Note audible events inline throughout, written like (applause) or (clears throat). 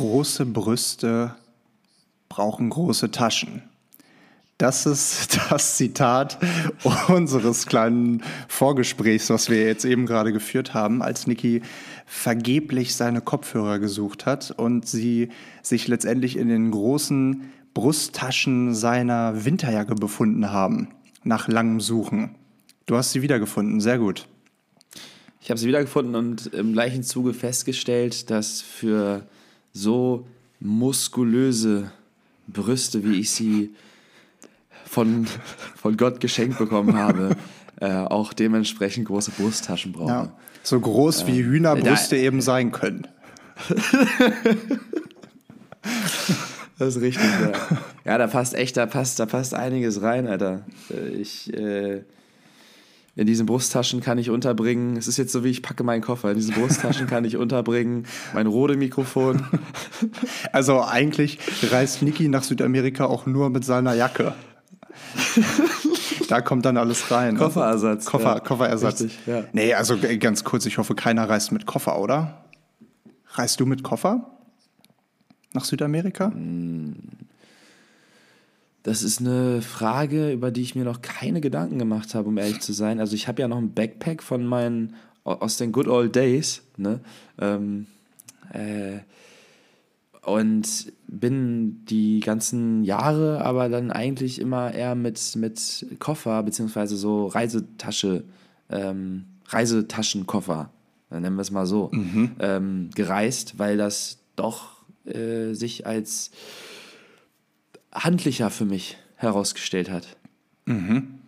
große Brüste brauchen große Taschen. Das ist (laughs) das Zitat unseres kleinen Vorgesprächs, was wir jetzt eben gerade geführt haben, als Niki vergeblich seine Kopfhörer gesucht hat und sie sich letztendlich in den großen Brusttaschen seiner Winterjacke befunden haben, nach langem Suchen. Du hast sie wiedergefunden, sehr gut. Ich habe sie wiedergefunden und im gleichen Zuge festgestellt, dass für so muskulöse Brüste, wie ich sie von, von Gott geschenkt bekommen habe, (laughs) äh, auch dementsprechend große Brusttaschen brauche. Ja, so groß wie äh, Hühnerbrüste da, eben sein können. (laughs) das ist richtig, ja. Ja, da passt echt, da passt, da passt einiges rein, Alter. Äh, ich, äh, in diesen Brusttaschen kann ich unterbringen, es ist jetzt so wie ich packe meinen Koffer, in diesen Brusttaschen kann ich unterbringen mein Rode-Mikrofon. (laughs) Also eigentlich reist Niki nach Südamerika auch nur mit seiner Jacke. da kommt dann alles rein. Ne? Kofferersatz. Koffer, ja. Kofferersatz. Richtig, ja. Nee, also ganz kurz, ich hoffe, keiner reist mit Koffer, oder? Reist du mit Koffer nach Südamerika? Das ist eine Frage, über die ich mir noch keine Gedanken gemacht habe, um ehrlich zu sein. Also ich habe ja noch ein Backpack von meinen, aus den Good Old Days, ne? Ähm, äh, und bin die ganzen Jahre aber dann eigentlich immer eher mit, mit Koffer, beziehungsweise so Reisetasche, ähm, Reisetaschenkoffer, nennen wir es mal so, mhm. ähm, gereist, weil das doch äh, sich als handlicher für mich herausgestellt hat. Mhm.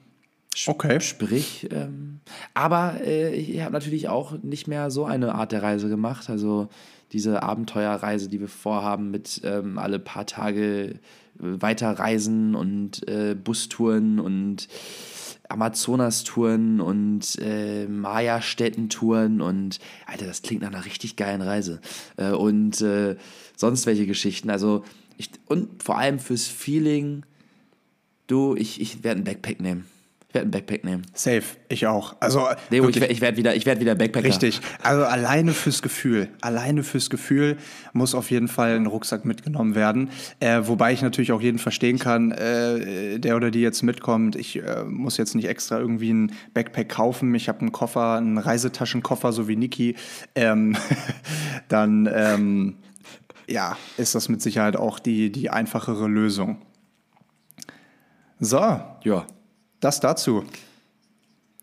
Okay. Sprich, ähm, aber äh, ich habe natürlich auch nicht mehr so eine Art der Reise gemacht. Also diese Abenteuerreise, die wir vorhaben, mit ähm, alle paar Tage äh, weiterreisen und äh, Bustouren und Amazonastouren und äh, Maya-Städtentouren und Alter, das klingt nach einer richtig geilen Reise. Äh, und äh, sonst welche Geschichten. Also ich, und vor allem fürs Feeling, du, ich, ich werde ein Backpack nehmen. Ich werde ein Backpack nehmen. Safe, ich auch. Also, Leo, ich, ich werde wieder, werd wieder Backpacker. Richtig. Also alleine fürs Gefühl. Alleine fürs Gefühl muss auf jeden Fall ein Rucksack mitgenommen werden. Äh, wobei ich natürlich auch jeden verstehen kann, äh, der oder die jetzt mitkommt. Ich äh, muss jetzt nicht extra irgendwie ein Backpack kaufen. Ich habe einen Koffer, einen Reisetaschenkoffer, so wie Niki. Ähm, (laughs) dann ähm, ja, ist das mit Sicherheit auch die, die einfachere Lösung. So. Ja. Das dazu.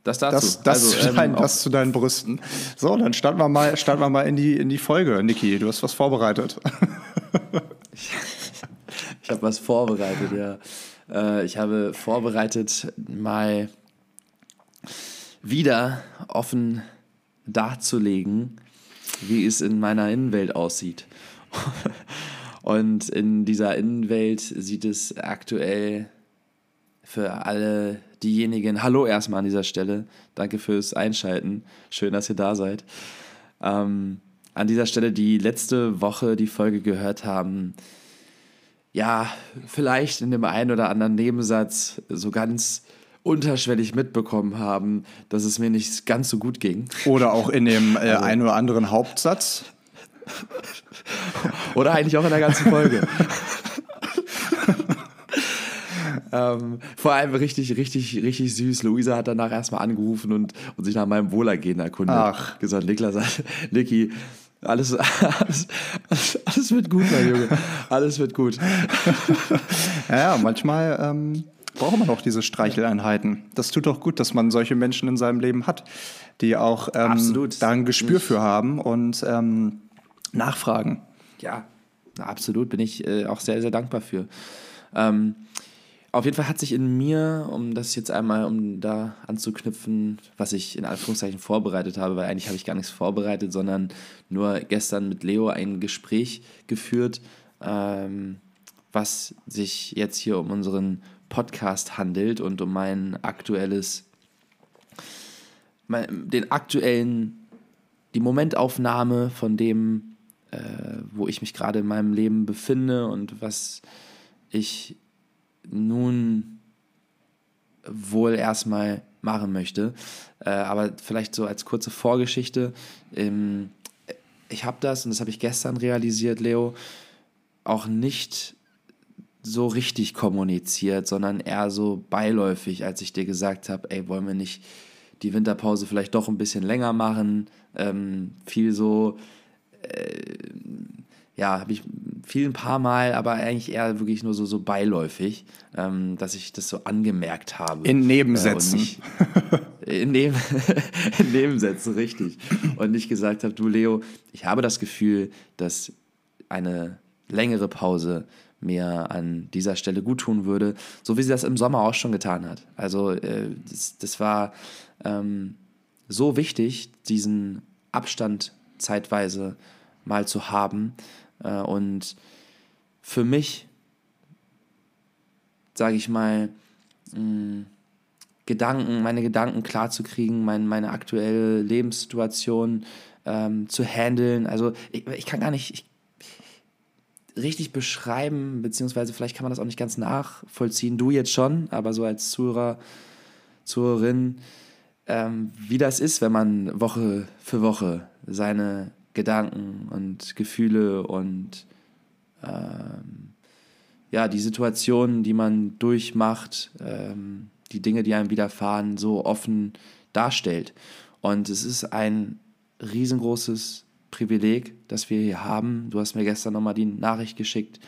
Das dazu. Das, das, also, zu, ähm, dein, das zu deinen Brüsten. So, dann starten wir mal, starten wir mal in, die, in die Folge. Niki, du hast was vorbereitet. (laughs) ich, ich habe was vorbereitet, ja. Äh, ich habe vorbereitet, mal wieder offen darzulegen, wie es in meiner Innenwelt aussieht. (laughs) Und in dieser Innenwelt sieht es aktuell für alle diejenigen, hallo erstmal an dieser Stelle, danke fürs Einschalten, schön, dass ihr da seid. Ähm, an dieser Stelle, die letzte Woche die Folge gehört haben, ja, vielleicht in dem einen oder anderen Nebensatz so ganz unterschwellig mitbekommen haben, dass es mir nicht ganz so gut ging. Oder auch in dem äh, (laughs) also, einen oder anderen Hauptsatz. (laughs) oder eigentlich auch in der ganzen Folge. (laughs) Ähm, vor allem richtig, richtig, richtig süß. Luisa hat danach erstmal angerufen und, und sich nach meinem Wohlergehen erkundigt. Ach. Gesagt, Niklas, (laughs) Niki, alles, alles, alles, alles, wird gut, mein Junge. Alles wird gut. ja, manchmal ähm, braucht man auch diese Streicheleinheiten. Das tut doch gut, dass man solche Menschen in seinem Leben hat, die auch ähm, da ein Gespür für haben und ähm, nachfragen. Ja, absolut. Bin ich äh, auch sehr, sehr dankbar für. Ähm, auf jeden Fall hat sich in mir, um das jetzt einmal, um da anzuknüpfen, was ich in Anführungszeichen vorbereitet habe, weil eigentlich habe ich gar nichts vorbereitet, sondern nur gestern mit Leo ein Gespräch geführt, ähm, was sich jetzt hier um unseren Podcast handelt und um mein aktuelles, mein, den aktuellen, die Momentaufnahme von dem, äh, wo ich mich gerade in meinem Leben befinde und was ich nun wohl erstmal machen möchte. Äh, aber vielleicht so als kurze Vorgeschichte. Ähm, ich habe das, und das habe ich gestern realisiert, Leo, auch nicht so richtig kommuniziert, sondern eher so beiläufig, als ich dir gesagt habe, ey, wollen wir nicht die Winterpause vielleicht doch ein bisschen länger machen? Ähm, viel so, ja, habe ich viel ein paar Mal, aber eigentlich eher wirklich nur so, so beiläufig, ähm, dass ich das so angemerkt habe. In Nebensätzen. Äh, (laughs) in, Neben (laughs) in Nebensätzen, richtig. Und nicht gesagt habe, du Leo, ich habe das Gefühl, dass eine längere Pause mir an dieser Stelle gut tun würde, so wie sie das im Sommer auch schon getan hat. Also äh, das, das, war ähm, so wichtig, diesen Abstand zeitweise mal zu haben. Äh, und für mich, sage ich mal, Gedanken, meine Gedanken klar zu kriegen, mein, meine aktuelle Lebenssituation ähm, zu handeln. Also ich, ich kann gar nicht, ich richtig beschreiben, beziehungsweise vielleicht kann man das auch nicht ganz nachvollziehen, du jetzt schon, aber so als Zuhörer, Zuhörerin, ähm, wie das ist, wenn man Woche für Woche seine Gedanken und Gefühle und ähm, ja, die Situationen, die man durchmacht, ähm, die Dinge, die einem widerfahren, so offen darstellt. Und es ist ein riesengroßes Privileg, das wir hier haben. Du hast mir gestern nochmal die Nachricht geschickt,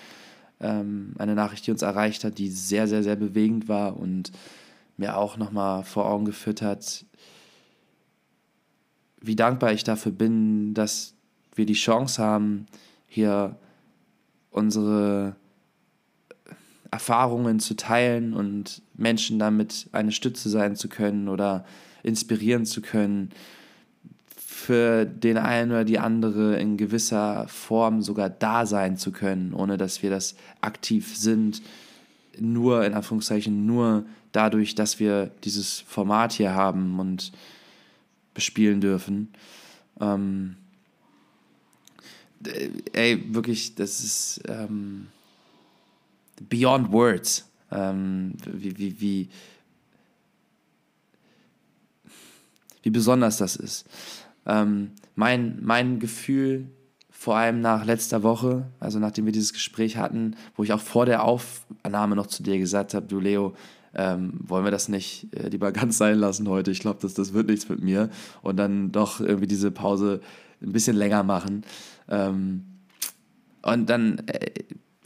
ähm, eine Nachricht, die uns erreicht hat, die sehr, sehr, sehr bewegend war und mir auch nochmal vor Augen geführt hat, wie dankbar ich dafür bin, dass wir die Chance haben, hier unsere Erfahrungen zu teilen und Menschen damit eine Stütze sein zu können oder inspirieren zu können, für den einen oder die andere in gewisser Form sogar da sein zu können, ohne dass wir das aktiv sind, nur in Anführungszeichen nur dadurch, dass wir dieses Format hier haben und bespielen dürfen. Ähm, ey, wirklich, das ist ähm, beyond words, ähm, wie, wie, wie, wie besonders das ist. Ähm, mein, mein Gefühl, vor allem nach letzter Woche, also nachdem wir dieses Gespräch hatten, wo ich auch vor der Aufnahme noch zu dir gesagt habe, du Leo, ähm, wollen wir das nicht äh, lieber ganz sein lassen heute? Ich glaube, das, das wird nichts mit mir. Und dann doch irgendwie diese Pause ein bisschen länger machen. Ähm, und dann äh,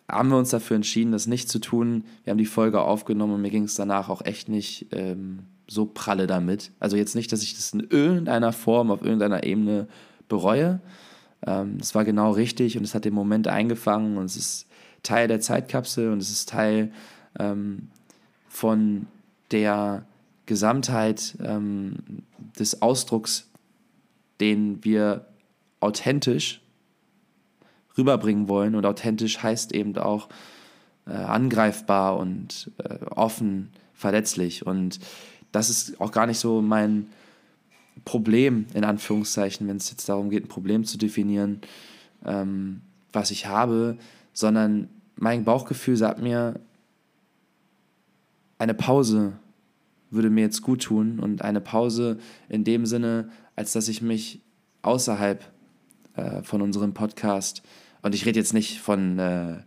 haben wir uns dafür entschieden, das nicht zu tun. Wir haben die Folge aufgenommen und mir ging es danach auch echt nicht ähm, so pralle damit. Also jetzt nicht, dass ich das in irgendeiner Form, auf irgendeiner Ebene bereue. Ähm, das war genau richtig und es hat den Moment eingefangen und es ist Teil der Zeitkapsel und es ist Teil ähm, von der Gesamtheit ähm, des Ausdrucks, den wir authentisch rüberbringen wollen. Und authentisch heißt eben auch äh, angreifbar und äh, offen, verletzlich. Und das ist auch gar nicht so mein Problem, in Anführungszeichen, wenn es jetzt darum geht, ein Problem zu definieren, ähm, was ich habe, sondern mein Bauchgefühl sagt mir, eine Pause würde mir jetzt gut tun und eine Pause in dem Sinne, als dass ich mich außerhalb äh, von unserem Podcast, und ich rede jetzt nicht von äh,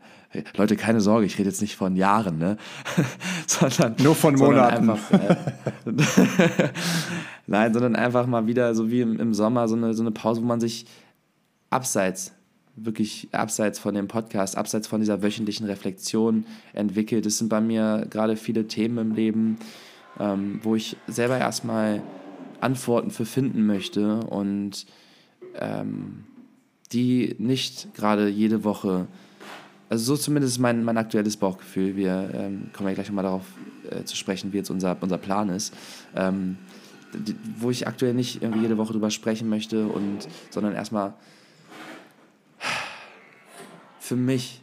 Leute, keine Sorge, ich rede jetzt nicht von Jahren, ne? (laughs) sondern nur von Monaten. Einfach, äh, (laughs) Nein, sondern einfach mal wieder so wie im, im Sommer so eine, so eine Pause, wo man sich abseits, wirklich abseits von dem Podcast, abseits von dieser wöchentlichen Reflexion entwickelt. Es sind bei mir gerade viele Themen im Leben, ähm, wo ich selber erstmal Antworten für finden möchte und ähm, die nicht gerade jede Woche also so zumindest mein, mein aktuelles Bauchgefühl. Wir ähm, kommen ja gleich nochmal darauf äh, zu sprechen, wie jetzt unser, unser Plan ist. Ähm, die, wo ich aktuell nicht irgendwie jede Woche drüber sprechen möchte, und, sondern erstmal für mich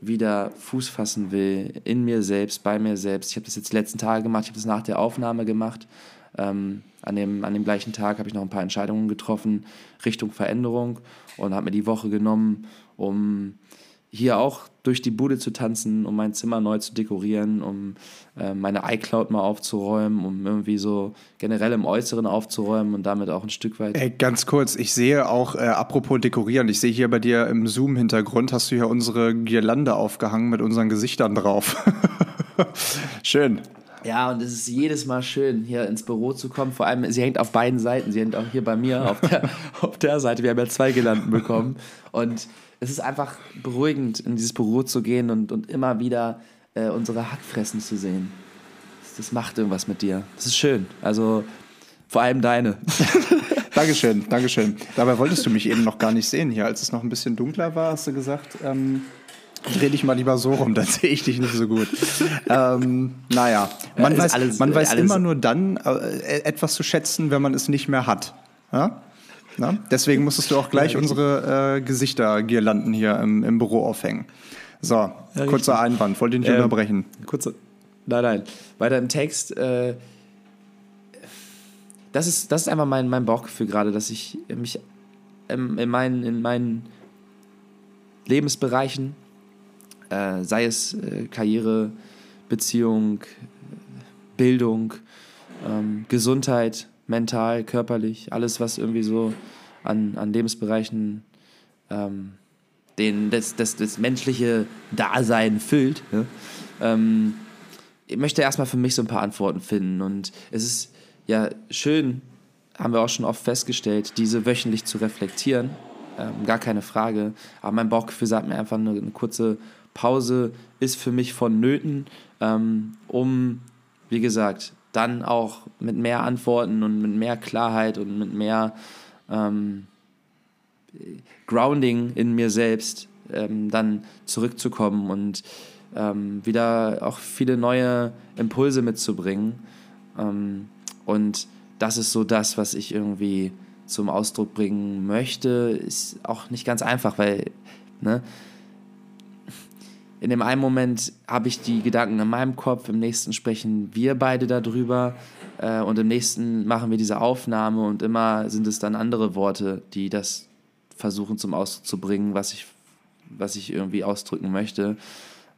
wieder Fuß fassen will, in mir selbst, bei mir selbst. Ich habe das jetzt die letzten Tage gemacht, ich habe das nach der Aufnahme gemacht. Ähm, an, dem, an dem gleichen Tag habe ich noch ein paar Entscheidungen getroffen Richtung Veränderung und habe mir die Woche genommen, um hier auch durch die Bude zu tanzen, um mein Zimmer neu zu dekorieren, um äh, meine iCloud mal aufzuräumen, um irgendwie so generell im Äußeren aufzuräumen und damit auch ein Stück weit. Ey, ganz kurz, ich sehe auch, äh, apropos dekorieren, ich sehe hier bei dir im Zoom-Hintergrund, hast du hier unsere Girlande aufgehangen mit unseren Gesichtern drauf. (laughs) Schön. Ja, und es ist jedes Mal schön, hier ins Büro zu kommen. Vor allem, sie hängt auf beiden Seiten. Sie hängt auch hier bei mir auf der, (laughs) auf der Seite. Wir haben ja zwei Girlanden bekommen. Und es ist einfach beruhigend, in dieses Büro zu gehen und, und immer wieder äh, unsere Hackfressen zu sehen. Das, das, macht irgendwas mit dir. Das ist schön. Also vor allem deine. (laughs) Dankeschön, Dankeschön. Dabei wolltest du mich eben noch gar nicht sehen hier. Als es noch ein bisschen dunkler war, hast du gesagt, ähm, dreh dich mal lieber so rum, dann (laughs) sehe ich dich nicht so gut. ähm, naja, man ja, weiß, alles, man weiß alles. immer nur dann äh, etwas zu schätzen, wenn man es nicht mehr hat. Ja? Na? Deswegen musstest du auch gleich ja, unsere äh, Gesichter-Girlanden hier im, im, Büro aufhängen. So, ja, kurzer richtig. Einwand, wollte ich nicht ähm, unterbrechen. Kurzer, nein, nein. Weiter im Text. Äh, das, ist, das ist einfach mein, mein Bauchgefühl gerade, dass ich mich ähm, in, meinen, in meinen Lebensbereichen, äh, sei es äh, Karriere, Beziehung, Bildung, ähm, Gesundheit, mental, körperlich, alles, was irgendwie so an, an Lebensbereichen ähm, den, das, das, das menschliche Dasein füllt. Ne? Ähm, ich möchte erstmal für mich so ein paar Antworten finden. Und es ist ja schön, haben wir auch schon oft festgestellt, diese wöchentlich zu reflektieren. Ähm, gar keine Frage. Aber mein Bauchgefühl sagt mir einfach, eine, eine kurze Pause ist für mich vonnöten, ähm, um, wie gesagt, dann auch mit mehr Antworten und mit mehr Klarheit und mit mehr ähm, Grounding in mir selbst ähm, dann zurückzukommen und ähm, wieder auch viele neue Impulse mitzubringen. Ähm, und das ist so das, was ich irgendwie zum Ausdruck bringen möchte. Ist auch nicht ganz einfach, weil ne, in dem einen Moment habe ich die Gedanken in meinem Kopf, im nächsten sprechen wir beide darüber äh, und im nächsten machen wir diese Aufnahme und immer sind es dann andere Worte, die das versuchen zum Ausdruck zu bringen, was ich, was ich irgendwie ausdrücken möchte.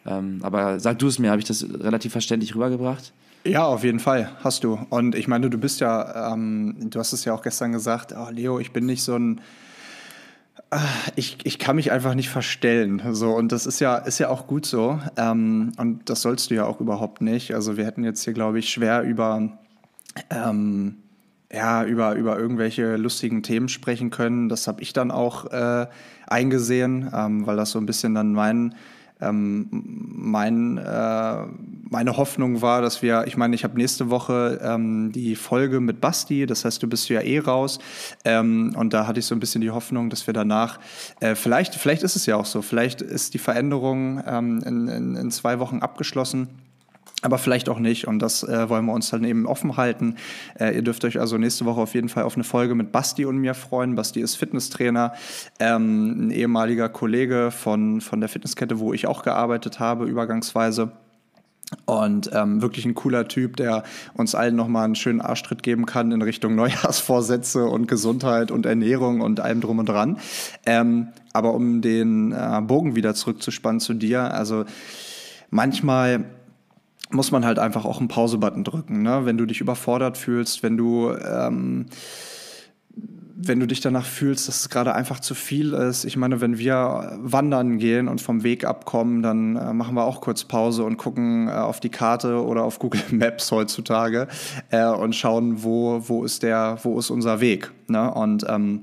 Ähm, aber sag du es mir, habe ich das relativ verständlich rübergebracht? Ja, auf jeden Fall hast du. Und ich meine, du bist ja, ähm, du hast es ja auch gestern gesagt, oh, Leo, ich bin nicht so ein ich, ich kann mich einfach nicht verstellen. So, und das ist ja, ist ja auch gut so. Ähm, und das sollst du ja auch überhaupt nicht. Also wir hätten jetzt hier, glaube ich, schwer über, ähm, ja, über, über irgendwelche lustigen Themen sprechen können. Das habe ich dann auch äh, eingesehen, ähm, weil das so ein bisschen dann mein ähm, mein, äh, meine Hoffnung war, dass wir, ich meine, ich habe nächste Woche ähm, die Folge mit Basti, das heißt, du bist ja eh raus. Ähm, und da hatte ich so ein bisschen die Hoffnung, dass wir danach, äh, vielleicht, vielleicht ist es ja auch so, vielleicht ist die Veränderung ähm, in, in, in zwei Wochen abgeschlossen aber vielleicht auch nicht. Und das äh, wollen wir uns dann eben offen halten. Äh, ihr dürft euch also nächste Woche auf jeden Fall auf eine Folge mit Basti und mir freuen. Basti ist Fitnesstrainer, ähm, ein ehemaliger Kollege von, von der Fitnesskette, wo ich auch gearbeitet habe, übergangsweise. Und ähm, wirklich ein cooler Typ, der uns allen nochmal einen schönen Arschtritt geben kann in Richtung Neujahrsvorsätze und Gesundheit und Ernährung und allem drum und dran. Ähm, aber um den äh, Bogen wieder zurückzuspannen zu dir, also manchmal muss man halt einfach auch einen Pause-Button drücken. Ne? Wenn du dich überfordert fühlst, wenn du, ähm, wenn du dich danach fühlst, dass es gerade einfach zu viel ist. Ich meine, wenn wir wandern gehen und vom Weg abkommen, dann äh, machen wir auch kurz Pause und gucken äh, auf die Karte oder auf (laughs) Google Maps heutzutage äh, und schauen, wo, wo, ist der, wo ist unser Weg. Ne? Und ähm,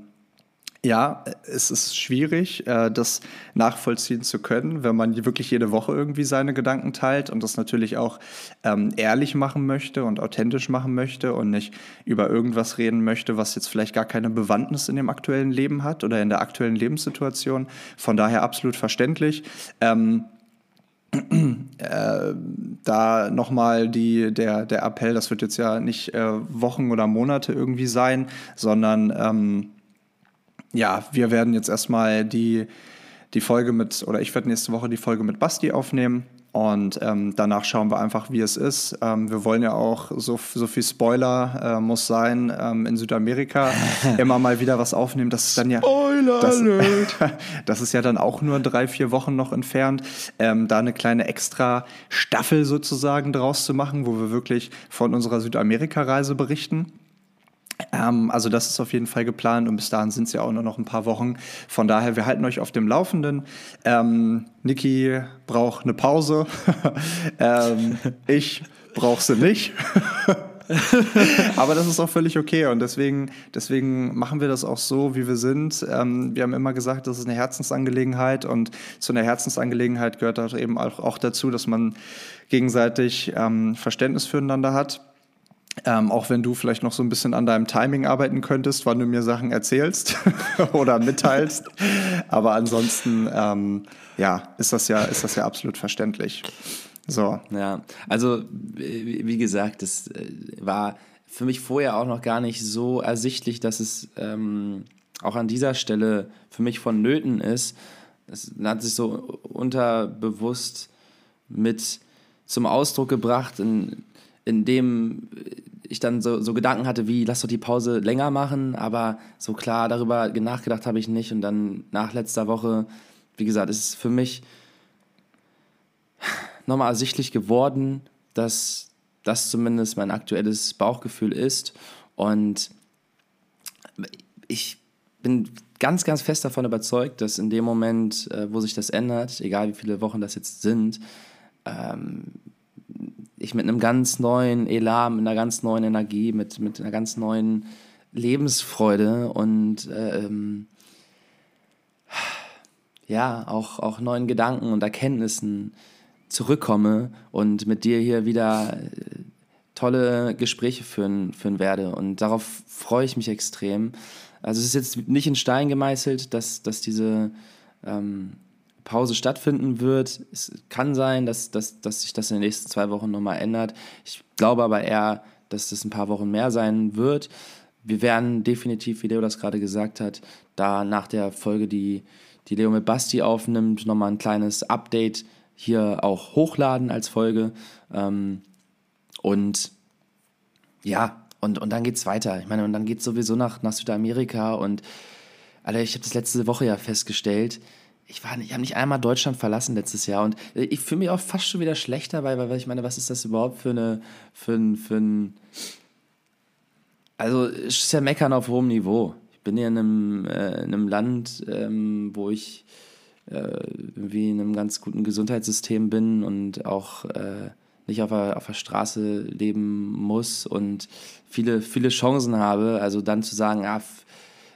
ja, es ist schwierig, äh, das nachvollziehen zu können, wenn man wirklich jede Woche irgendwie seine Gedanken teilt und das natürlich auch ähm, ehrlich machen möchte und authentisch machen möchte und nicht über irgendwas reden möchte, was jetzt vielleicht gar keine Bewandtnis in dem aktuellen Leben hat oder in der aktuellen Lebenssituation. Von daher absolut verständlich. Ähm, (clears throat) äh, da nochmal der, der Appell, das wird jetzt ja nicht äh, Wochen oder Monate irgendwie sein, sondern ähm, ja, wir werden jetzt erstmal die, die Folge mit, oder ich werde nächste Woche die Folge mit Basti aufnehmen. Und ähm, danach schauen wir einfach, wie es ist. Ähm, wir wollen ja auch, so, so viel Spoiler äh, muss sein, ähm, in Südamerika (laughs) immer mal wieder was aufnehmen. Das ist dann ja. Spoiler das, (laughs) das ist ja dann auch nur drei, vier Wochen noch entfernt. Ähm, da eine kleine extra Staffel sozusagen draus zu machen, wo wir wirklich von unserer Südamerika-Reise berichten. Ähm, also das ist auf jeden Fall geplant und bis dahin sind es ja auch nur noch ein paar Wochen. Von daher, wir halten euch auf dem Laufenden. Ähm, Niki braucht eine Pause. (laughs) ähm, ich brauche sie nicht. (laughs) Aber das ist auch völlig okay und deswegen, deswegen machen wir das auch so, wie wir sind. Ähm, wir haben immer gesagt, das ist eine Herzensangelegenheit und zu einer Herzensangelegenheit gehört auch eben auch, auch dazu, dass man gegenseitig ähm, Verständnis füreinander hat. Ähm, auch wenn du vielleicht noch so ein bisschen an deinem Timing arbeiten könntest, wann du mir Sachen erzählst (laughs) oder mitteilst. Aber ansonsten, ähm, ja, ist das ja, ist das ja absolut verständlich. So. Ja, also wie gesagt, es äh, war für mich vorher auch noch gar nicht so ersichtlich, dass es ähm, auch an dieser Stelle für mich vonnöten ist. Es hat sich so unterbewusst mit zum Ausdruck gebracht, in, in dem ich dann so, so Gedanken hatte, wie lass doch die Pause länger machen, aber so klar darüber nachgedacht habe ich nicht. Und dann nach letzter Woche, wie gesagt, ist es für mich nochmal ersichtlich geworden, dass das zumindest mein aktuelles Bauchgefühl ist. Und ich bin ganz, ganz fest davon überzeugt, dass in dem Moment, äh, wo sich das ändert, egal wie viele Wochen das jetzt sind, ähm, ich mit einem ganz neuen Elan, mit einer ganz neuen Energie, mit, mit einer ganz neuen Lebensfreude und ähm, ja, auch, auch neuen Gedanken und Erkenntnissen zurückkomme und mit dir hier wieder äh, tolle Gespräche führen, führen werde. Und darauf freue ich mich extrem. Also es ist jetzt nicht in Stein gemeißelt, dass, dass diese ähm, Pause stattfinden wird. Es kann sein, dass, dass, dass sich das in den nächsten zwei Wochen nochmal ändert. Ich glaube aber eher, dass das ein paar Wochen mehr sein wird. Wir werden definitiv, wie Leo das gerade gesagt hat, da nach der Folge, die, die Leo mit Basti aufnimmt, nochmal ein kleines Update hier auch hochladen als Folge. Ähm, und ja, und, und dann es weiter. Ich meine, und dann geht es sowieso nach, nach Südamerika und Alter, ich habe das letzte Woche ja festgestellt, ich, ich habe nicht einmal Deutschland verlassen letztes Jahr und ich fühle mich auch fast schon wieder schlechter, weil, weil ich meine, was ist das überhaupt für eine, für ein, für ein, also es ist ja Meckern auf hohem Niveau. Ich bin hier in einem, äh, in einem Land, ähm, wo ich äh, irgendwie in einem ganz guten Gesundheitssystem bin und auch äh, nicht auf der, auf der Straße leben muss und viele, viele Chancen habe. Also dann zu sagen, ah,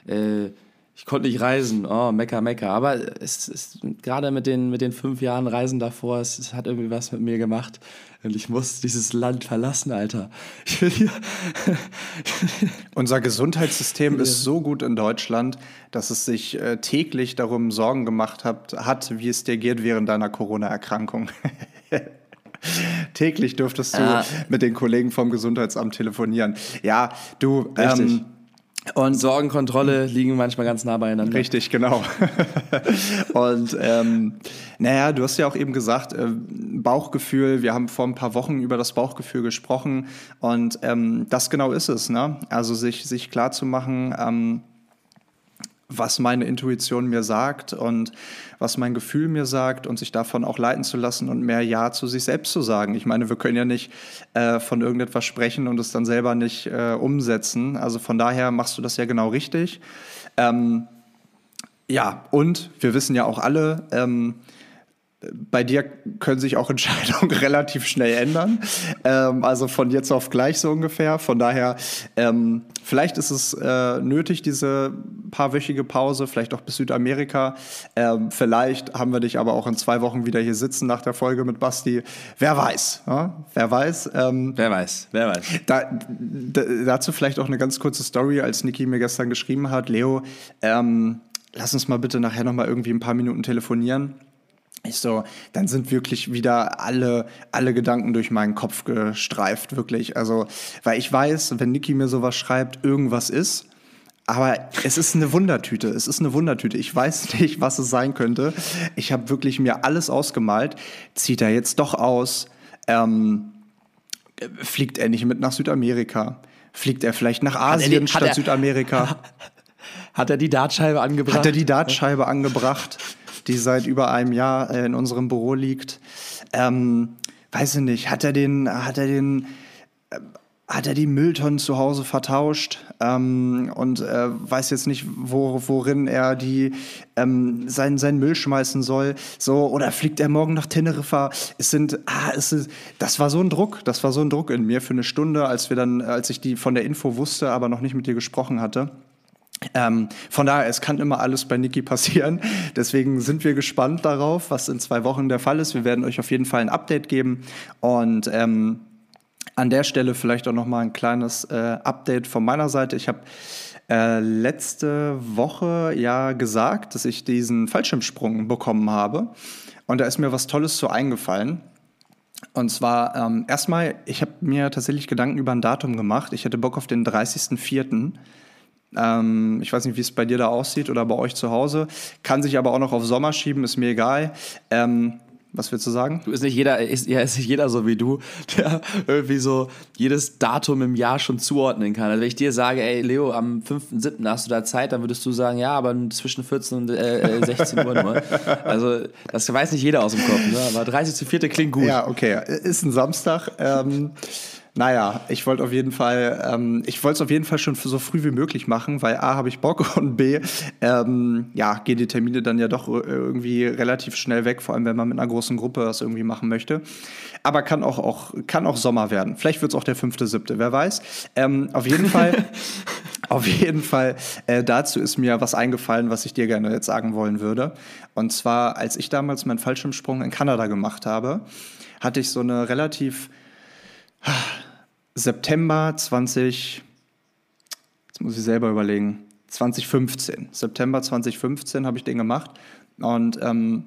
äh, ich konnte nicht reisen, oh, Mecker, Mecker. Aber es ist gerade mit den, mit den fünf Jahren Reisen davor, es, es, hat irgendwie was mit mir gemacht. Und ich muss dieses Land verlassen, Alter. (laughs) Unser Gesundheitssystem ist so gut in Deutschland, dass es sich äh, täglich darum Sorgen gemacht hat, hat, wie es dir geht während deiner Corona-Erkrankung. (laughs) täglich dürftest du ah. mit den Kollegen vom Gesundheitsamt telefonieren. Ja, du. Ähm, und Sorgenkontrolle liegen manchmal ganz nah beieinander. Richtig, genau. (laughs) und ähm, naja, du hast ja auch eben gesagt, äh, Bauchgefühl, wir haben vor ein paar Wochen über das Bauchgefühl gesprochen und ähm, das genau ist es, ne? Also sich, sich klar zu machen, ähm, was meine Intuition mir sagt und was mein Gefühl mir sagt und sich davon auch leiten zu lassen und mehr Ja zu sich selbst zu sagen. Ich meine, wir können ja nicht äh, von irgendetwas sprechen und es dann selber nicht äh, umsetzen. Also von daher machst du das ja genau richtig. Ähm, ja, und wir wissen ja auch alle, ähm, bei dir können sich auch Entscheidungen (laughs) relativ schnell ändern. Ähm, also von jetzt auf gleich so ungefähr. Von daher, ähm, vielleicht ist es äh, nötig, diese paarwöchige Pause, vielleicht auch bis Südamerika. Ähm, vielleicht haben wir dich aber auch in zwei Wochen wieder hier sitzen nach der Folge mit Basti. Wer weiß? Ja? Wer weiß? Ähm, wer weiß? Wer weiß? Da, da, dazu vielleicht auch eine ganz kurze Story, als Niki mir gestern geschrieben hat. Leo, ähm, lass uns mal bitte nachher noch mal irgendwie ein paar Minuten telefonieren ich so, dann sind wirklich wieder alle, alle Gedanken durch meinen Kopf gestreift, wirklich. Also, weil ich weiß, wenn Niki mir sowas schreibt, irgendwas ist. Aber es ist eine Wundertüte. Es ist eine Wundertüte. Ich weiß (laughs) nicht, was es sein könnte. Ich habe wirklich mir alles ausgemalt. Zieht er jetzt doch aus? Ähm, fliegt er nicht mit nach Südamerika? Fliegt er vielleicht nach Asien die- statt er- Südamerika? (laughs) Hat er die Dartscheibe angebracht? Hat er die Dartscheibe angebracht, die seit über einem Jahr äh, in unserem Büro liegt? Ähm, weiß ich nicht. Hat er den, hat er den, hat er die Mülltonnen zu Hause vertauscht ähm, und äh, weiß jetzt nicht, wo, worin er die ähm, seinen, seinen Müll schmeißen soll. So oder fliegt er morgen nach Teneriffa? Es sind, ah, es ist, das war so ein Druck, das war so ein Druck in mir für eine Stunde, als wir dann, als ich die von der Info wusste, aber noch nicht mit dir gesprochen hatte. Ähm, von daher, es kann immer alles bei Niki passieren. (laughs) Deswegen sind wir gespannt darauf, was in zwei Wochen der Fall ist. Wir werden euch auf jeden Fall ein Update geben und ähm, an der Stelle vielleicht auch noch mal ein kleines äh, Update von meiner Seite. Ich habe äh, letzte Woche ja gesagt, dass ich diesen Fallschirmsprung bekommen habe und da ist mir was Tolles so eingefallen. Und zwar ähm, erstmal, ich habe mir tatsächlich Gedanken über ein Datum gemacht. Ich hätte Bock auf den 30.04. Ähm, ich weiß nicht, wie es bei dir da aussieht oder bei euch zu Hause. Kann sich aber auch noch auf Sommer schieben, ist mir egal. Ähm, was willst du sagen? Du ist nicht jeder, ist, ja, ist nicht jeder so wie du, der irgendwie so jedes Datum im Jahr schon zuordnen kann. Also wenn ich dir sage, ey Leo, am 5.7. hast du da Zeit, dann würdest du sagen, ja, aber zwischen 14 und äh, 16 Uhr nur. Also das weiß nicht jeder aus dem Kopf, ne? aber 30.04. klingt gut. Ja, okay. Ist ein Samstag. Ähm, naja, ich wollte auf jeden Fall, ähm, ich wollte es auf jeden Fall schon so früh wie möglich machen, weil A, habe ich Bock (laughs) und B, ähm, ja, gehen die Termine dann ja doch irgendwie relativ schnell weg, vor allem wenn man mit einer großen Gruppe das irgendwie machen möchte. Aber kann auch, auch, kann auch Sommer werden. Vielleicht wird es auch der fünfte, siebte, wer weiß. Ähm, auf jeden (laughs) Fall, auf jeden Fall, äh, dazu ist mir was eingefallen, was ich dir gerne jetzt sagen wollen würde. Und zwar, als ich damals meinen Fallschirmsprung in Kanada gemacht habe, hatte ich so eine relativ September 20, jetzt muss ich selber überlegen, 2015. September 2015 habe ich den gemacht und ähm,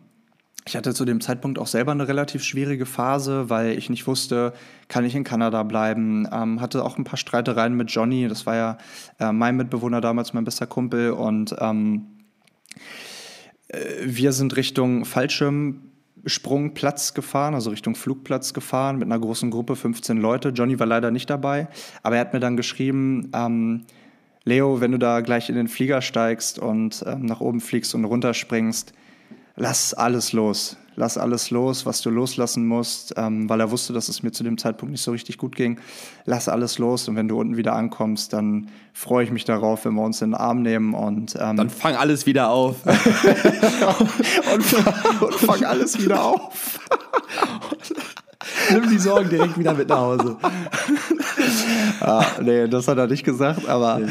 ich hatte zu dem Zeitpunkt auch selber eine relativ schwierige Phase, weil ich nicht wusste, kann ich in Kanada bleiben. Ähm, hatte auch ein paar Streitereien mit Johnny, das war ja äh, mein Mitbewohner damals, mein bester Kumpel und ähm, äh, wir sind Richtung Fallschirm Sprungplatz gefahren, also Richtung Flugplatz gefahren mit einer großen Gruppe, 15 Leute. Johnny war leider nicht dabei, aber er hat mir dann geschrieben, ähm, Leo, wenn du da gleich in den Flieger steigst und ähm, nach oben fliegst und runterspringst, lass alles los. Lass alles los, was du loslassen musst, ähm, weil er wusste, dass es mir zu dem Zeitpunkt nicht so richtig gut ging. Lass alles los und wenn du unten wieder ankommst, dann freue ich mich darauf, wenn wir uns in den Arm nehmen und ähm, Dann fang alles wieder auf. (laughs) und, und fang alles wieder auf. (laughs) Nimm die Sorgen direkt wieder mit nach Hause. ah, nee, das hat er nicht gesagt, aber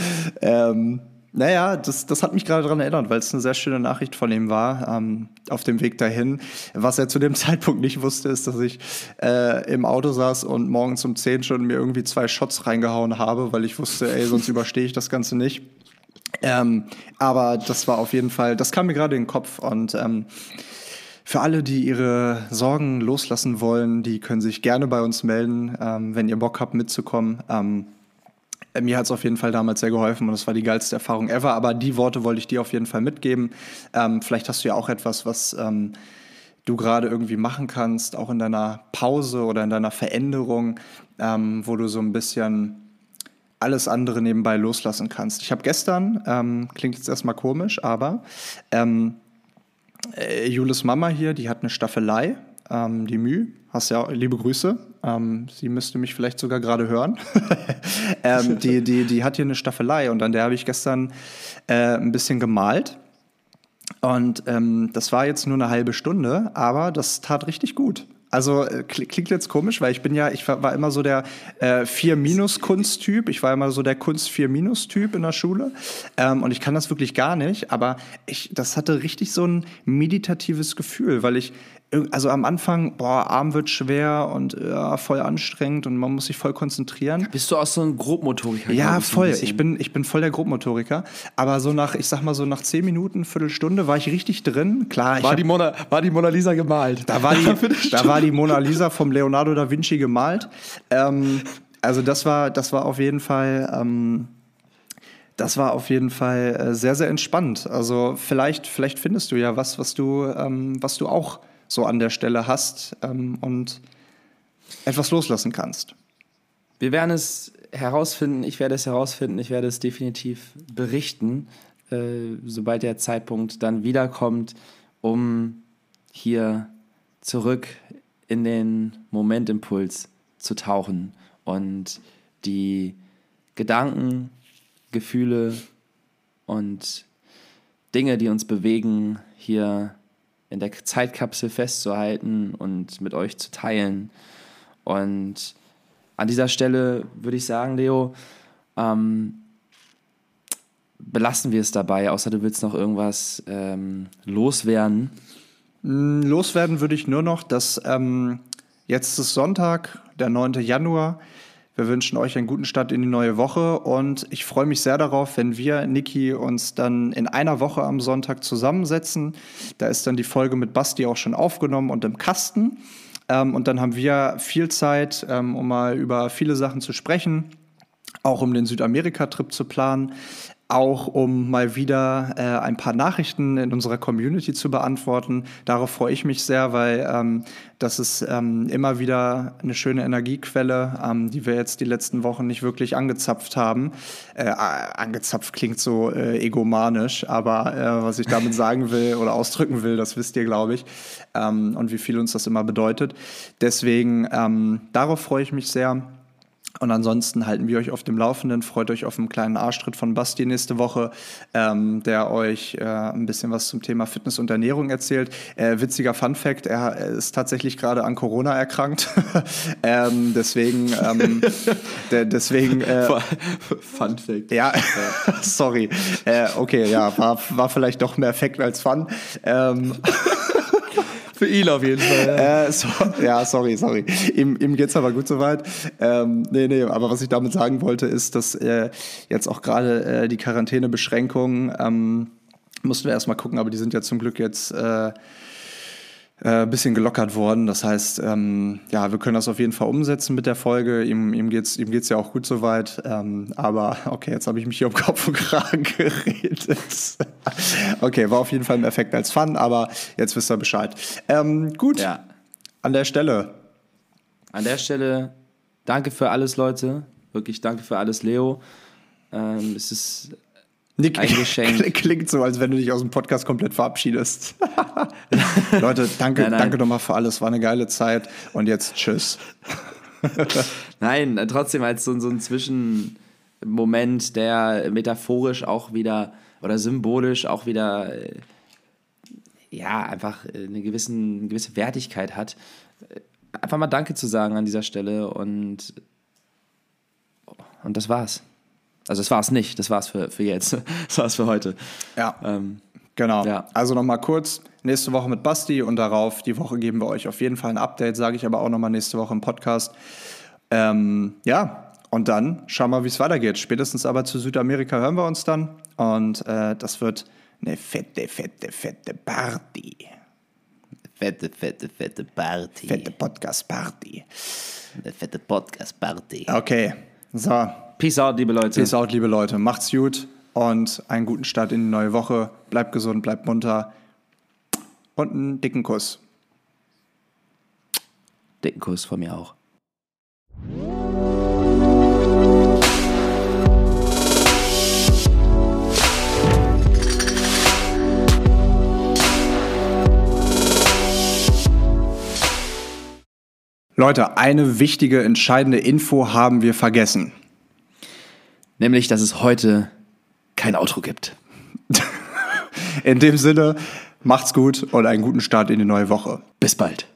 ähm, naja, das, das hat mich gerade daran erinnert, weil es eine sehr schöne Nachricht von ihm war, ähm, auf dem Weg dahin. Was er zu dem (laughs) Zeitpunkt nicht wusste, ist, dass ich äh, im Auto saß und morgens um 10 schon mir irgendwie zwei Shots reingehauen habe, weil ich wusste, ey, sonst (laughs) überstehe ich das Ganze nicht. Ähm, aber das war auf jeden Fall, das kam mir gerade in den Kopf und ähm, für alle, die ihre Sorgen loslassen wollen, die können sich gerne bei uns melden, ähm, wenn ihr Bock habt mitzukommen. Ähm, mir hat es auf jeden Fall damals sehr geholfen und es war die geilste Erfahrung ever. Aber die Worte wollte ich dir auf jeden Fall mitgeben. Ähm, vielleicht hast du ja auch etwas, was ähm, du gerade irgendwie machen kannst, auch in deiner Pause oder in deiner Veränderung, ähm, wo du so ein bisschen alles andere nebenbei loslassen kannst. Ich habe gestern, ähm, klingt jetzt erstmal komisch, aber ähm, äh, Julis Mama hier, die hat eine Staffelei, ähm, die Mühe. Hast ja liebe Grüße. Ähm, sie müsste mich vielleicht sogar gerade hören. (laughs) ähm, die, die, die hat hier eine Staffelei und an der habe ich gestern äh, ein bisschen gemalt. Und ähm, das war jetzt nur eine halbe Stunde, aber das tat richtig gut. Also äh, klingt jetzt komisch, weil ich bin ja, ich war, immer so der äh, 4-Minus-Kunst-Typ. Ich war immer so der Kunst-4-Minus-Typ in der Schule. Ähm, und ich kann das wirklich gar nicht, aber ich, das hatte richtig so ein meditatives Gefühl, weil ich also am Anfang, boah, Arm wird schwer und ja, voll anstrengend und man muss sich voll konzentrieren. Bist du auch so ein Grobmotoriker? Ja, ich, voll. Ich bin, ich bin voll der Grobmotoriker. Aber so nach, ich sag mal so nach zehn Minuten, Viertelstunde war ich richtig drin. Klar, ich War die, Mona, war die Mona Lisa gemalt? da, war die, (laughs) da war die Mona Lisa vom Leonardo da Vinci gemalt. Ähm, also das war, das war auf jeden Fall, ähm, das war auf jeden Fall äh, sehr, sehr entspannt. Also vielleicht, vielleicht findest du ja was, was du, ähm, was du auch so an der Stelle hast ähm, und etwas loslassen kannst. Wir werden es herausfinden, ich werde es herausfinden, ich werde es definitiv berichten, äh, sobald der Zeitpunkt dann wiederkommt, um hier zurück in den Momentimpuls zu tauchen und die Gedanken, Gefühle und Dinge, die uns bewegen, hier in der Zeitkapsel festzuhalten und mit euch zu teilen. Und an dieser Stelle würde ich sagen, Leo, ähm, belassen wir es dabei, außer du willst noch irgendwas ähm, loswerden. Mm, loswerden würde ich nur noch, dass ähm, jetzt ist Sonntag, der 9. Januar. Wir wünschen euch einen guten Start in die neue Woche und ich freue mich sehr darauf, wenn wir, Niki, uns dann in einer Woche am Sonntag zusammensetzen. Da ist dann die Folge mit Basti auch schon aufgenommen und im Kasten. Ähm, und dann haben wir viel Zeit, ähm, um mal über viele Sachen zu sprechen, auch um den Südamerika-Trip zu planen auch um mal wieder äh, ein paar Nachrichten in unserer Community zu beantworten. Darauf freue ich mich sehr, weil ähm, das ist ähm, immer wieder eine schöne Energiequelle, ähm, die wir jetzt die letzten Wochen nicht wirklich angezapft haben. Äh, angezapft klingt so äh, egomanisch, aber äh, was ich damit (laughs) sagen will oder ausdrücken will, das wisst ihr, glaube ich, ähm, und wie viel uns das immer bedeutet. Deswegen, ähm, darauf freue ich mich sehr. Und ansonsten halten wir euch auf dem Laufenden. Freut euch auf einen kleinen Arschtritt von Basti nächste Woche, ähm, der euch äh, ein bisschen was zum Thema Fitness und Ernährung erzählt. Äh, witziger Fun Fact, er ist tatsächlich gerade an Corona erkrankt. (laughs) ähm, deswegen, ähm, (laughs) de deswegen. Äh, Fun Fact. Ja, (laughs) sorry. Äh, okay, ja, war, war vielleicht doch mehr Fact als Fun. Für ihn auf jeden Fall. Ja, äh, so, ja sorry, sorry. Ihm, ihm geht es aber gut soweit. Ähm, nee, nee, aber was ich damit sagen wollte, ist, dass äh, jetzt auch gerade äh, die Quarantänebeschränkungen, ähm, mussten wir erstmal gucken, aber die sind ja zum Glück jetzt äh, ein äh, bisschen gelockert worden. Das heißt, ähm, ja, wir können das auf jeden Fall umsetzen mit der Folge. Ihm, ihm geht es ihm geht's ja auch gut soweit. Ähm, aber okay, jetzt habe ich mich hier um Kopf und Kragen (laughs) geredet. okay, war auf jeden Fall ein Effekt als Fun, aber jetzt wisst ihr Bescheid. Ähm, gut, ja. an der Stelle. An der Stelle, danke für alles, Leute. Wirklich danke für alles, Leo. Ähm, es ist Nick, (laughs) ein Geschenk. Klingt so, als wenn du dich aus dem Podcast komplett verabschiedest. (laughs) Leute, danke, nein, nein. danke nochmal für alles. War eine geile Zeit. Und jetzt tschüss. (laughs) nein, trotzdem als so, so ein Zwischenmoment, der metaphorisch auch wieder oder symbolisch auch wieder äh, ja, einfach eine, gewissen, eine gewisse Wertigkeit hat. Einfach mal Danke zu sagen an dieser Stelle und, und das war's. Also das war es nicht, das war es für, für jetzt, (laughs) das war es für heute. Ja. Ähm, genau. Ja. Also nochmal kurz, nächste Woche mit Basti und darauf, die Woche geben wir euch auf jeden Fall ein Update, sage ich aber auch nochmal nächste Woche im Podcast. Ähm, ja, und dann schauen wir, wie es weitergeht. Spätestens aber zu Südamerika hören wir uns dann. Und äh, das wird eine fette, fette, fette Party. Fette, fette, fette Party. Fette Podcast-Party. Eine fette Podcast-Party. Okay, so. Peace out, liebe Leute. Peace out, liebe Leute. Macht's gut und einen guten Start in die neue Woche. Bleibt gesund, bleibt munter. Und einen dicken Kuss. Dicken Kuss von mir auch. Leute, eine wichtige, entscheidende Info haben wir vergessen nämlich dass es heute kein Outro gibt. In dem Sinne, macht's gut und einen guten Start in die neue Woche. Bis bald.